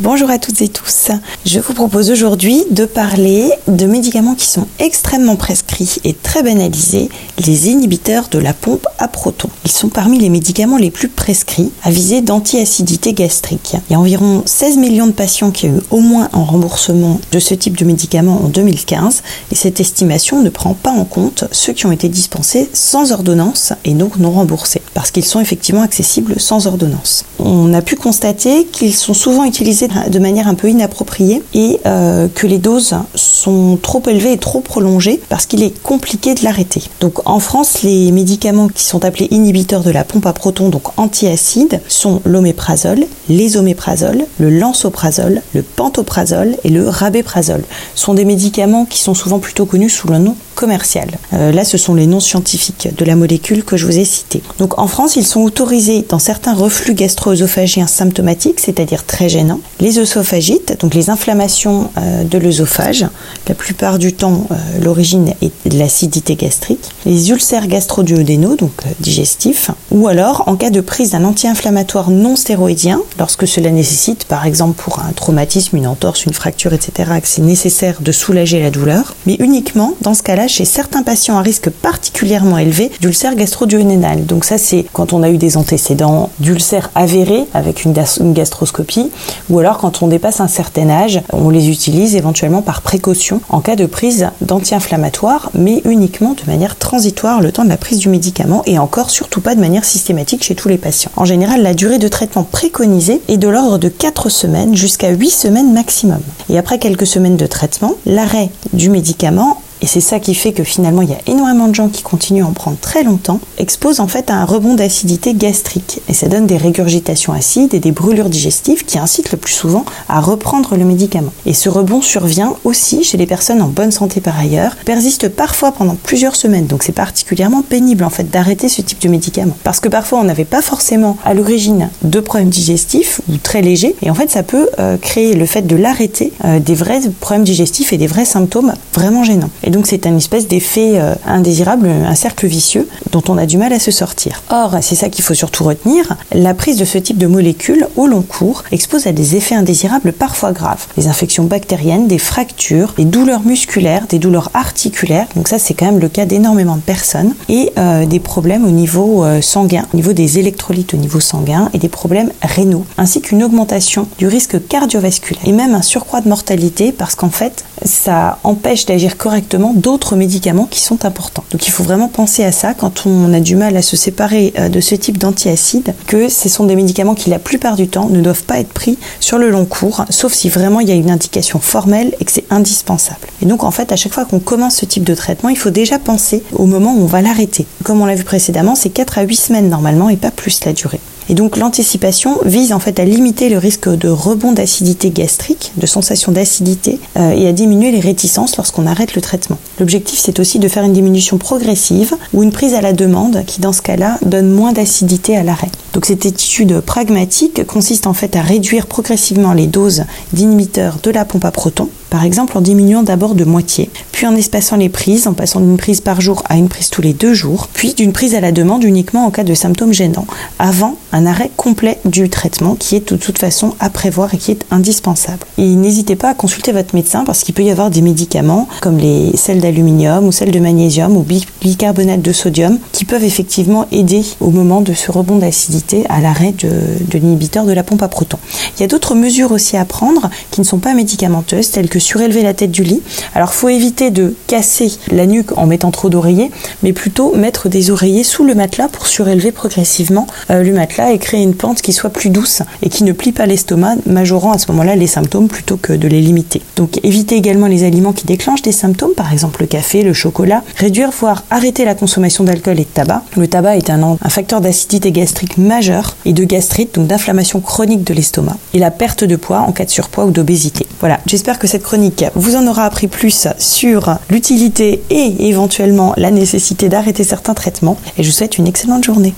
Bonjour à toutes et tous. Je vous propose aujourd'hui de parler de médicaments qui sont extrêmement prescrits et très banalisés, les inhibiteurs de la pompe à protons. Ils sont parmi les médicaments les plus prescrits à visée d'antiacidité gastrique. Il y a environ 16 millions de patients qui ont eu au moins un remboursement de ce type de médicaments en 2015 et cette estimation ne prend pas en compte ceux qui ont été dispensés sans ordonnance et donc non remboursés parce qu'ils sont effectivement accessibles sans ordonnance. On a pu constater qu'ils sont souvent utilisés de manière un peu inappropriée et euh, que les doses sont trop élevées et trop prolongées parce qu'il est compliqué de l'arrêter. Donc en France, les médicaments qui sont appelés inhibiteurs de la pompe à protons, donc antiacides, sont l'oméprazole, l'ésoméprazole, le lansoprazole, le pantoprazole et le rabéprazole. Ce sont des médicaments qui sont souvent plutôt connus sous le nom commercial. Euh, là, ce sont les noms scientifiques de la molécule que je vous ai citée. Donc en France, ils sont autorisés dans certains reflux gastro-œsophagiens symptomatiques, c'est-à-dire très gênants, les œsophagites, donc les inflammations euh, de l'œsophage, la plupart du temps euh, l'origine est de l'acidité gastrique, les ulcères gastro-duodénaux, donc digestifs, ou alors en cas de prise d'un anti-inflammatoire non stéroïdien, lorsque cela nécessite, par exemple pour un traumatisme, une entorse, une fracture, etc., que c'est nécessaire de soulager la douleur, mais uniquement dans ce cas-là chez certains patients à risque particulièrement élevé d'ulcère gastro-duodénal. Donc ça, c'est quand on a eu des antécédents d'ulcères avérés avec une, gastroscopie, ou alors quand on dépasse un certain âge, on les utilise éventuellement par précaution en cas de prise d'anti-inflammatoires, mais uniquement de manière transitoire le temps de la prise du médicament et encore surtout pas de manière systématique chez tous les patients. En général, la durée de traitement préconisée est de l'ordre de 4 semaines jusqu'à 8 semaines maximum. Et après quelques semaines de traitement, l'arrêt du médicament et c'est ça qui fait que finalement il y a énormément de gens qui continuent à en prendre très longtemps, expose en fait à un rebond d'acidité gastrique. Et ça donne des régurgitations acides et des brûlures digestives qui incitent le plus souvent à reprendre le médicament. Et ce rebond survient aussi chez les personnes en bonne santé par ailleurs, persiste parfois pendant plusieurs semaines. Donc c'est particulièrement pénible en fait d'arrêter ce type de médicament. Parce que parfois on n'avait pas forcément à l'origine de problèmes digestifs ou très légers. Et en fait ça peut euh, créer le fait de l'arrêter euh, des vrais problèmes digestifs et des vrais symptômes vraiment gênants. Donc c'est une espèce d'effet euh, indésirable, un cercle vicieux dont on a du mal à se sortir. Or, c'est ça qu'il faut surtout retenir, la prise de ce type de molécules au long cours expose à des effets indésirables parfois graves. Des infections bactériennes, des fractures, des douleurs musculaires, des douleurs articulaires, donc ça c'est quand même le cas d'énormément de personnes, et euh, des problèmes au niveau euh, sanguin, au niveau des électrolytes au niveau sanguin, et des problèmes rénaux, ainsi qu'une augmentation du risque cardiovasculaire, et même un surcroît de mortalité parce qu'en fait, ça empêche d'agir correctement d'autres médicaments qui sont importants. Donc il faut vraiment penser à ça quand on a du mal à se séparer euh, de ce type d'antiacides, que ce sont des médicaments qui la plupart du temps ne doivent pas être pris sur le long cours, sauf si vraiment il y a une indication formelle et que c'est indispensable. Et donc en fait à chaque fois qu'on commence ce type de traitement, il faut déjà penser au moment où on va l'arrêter. Comme on l'a vu précédemment, c'est 4 à 8 semaines normalement et pas plus la durée. Et donc l'anticipation vise en fait à limiter le risque de rebond d'acidité gastrique, de sensation d'acidité, euh, et à diminuer les réticences lorsqu'on arrête le traitement. L'objectif c'est aussi de faire une diminution progressive ou une prise à la demande qui dans ce cas-là donne moins d'acidité à l'arrêt. Donc cette étude pragmatique consiste en fait à réduire progressivement les doses d'inhibiteurs de la pompe à protons, par exemple en diminuant d'abord de moitié, puis en espaçant les prises, en passant d'une prise par jour à une prise tous les deux jours, puis d'une prise à la demande uniquement en cas de symptômes gênants, avant un arrêt complet du traitement qui est de toute façon à prévoir et qui est indispensable. Et n'hésitez pas à consulter votre médecin parce qu'il peut y avoir des médicaments comme les sels d'aluminium ou celles de magnésium ou bicarbonate de sodium qui peuvent effectivement aider au moment de ce rebond d'acidité à l'arrêt de, de l'inhibiteur de la pompe à protons. Il y a d'autres mesures aussi à prendre qui ne sont pas médicamenteuses telles que surélever la tête du lit. Alors faut éviter de casser la nuque en mettant trop d'oreillers mais plutôt mettre des oreillers sous le matelas pour surélever progressivement euh, le matelas et créer une pente qui soit plus douce et qui ne plie pas l'estomac, majorant à ce moment-là les symptômes plutôt que de les limiter. Donc éviter également les aliments qui déclenchent des symptômes, par exemple le café, le chocolat, réduire voire arrêter la consommation d'alcool et de tabac. Le tabac est un, facteur d'acidité gastrique majeur et de gastrite, donc d'inflammation chronique de l'estomac, et la perte de poids en cas de surpoids ou d'obésité. Voilà, j'espère que cette chronique vous en aura appris plus sur l'utilité et éventuellement la nécessité d'arrêter certains traitements et je vous souhaite une excellente journée.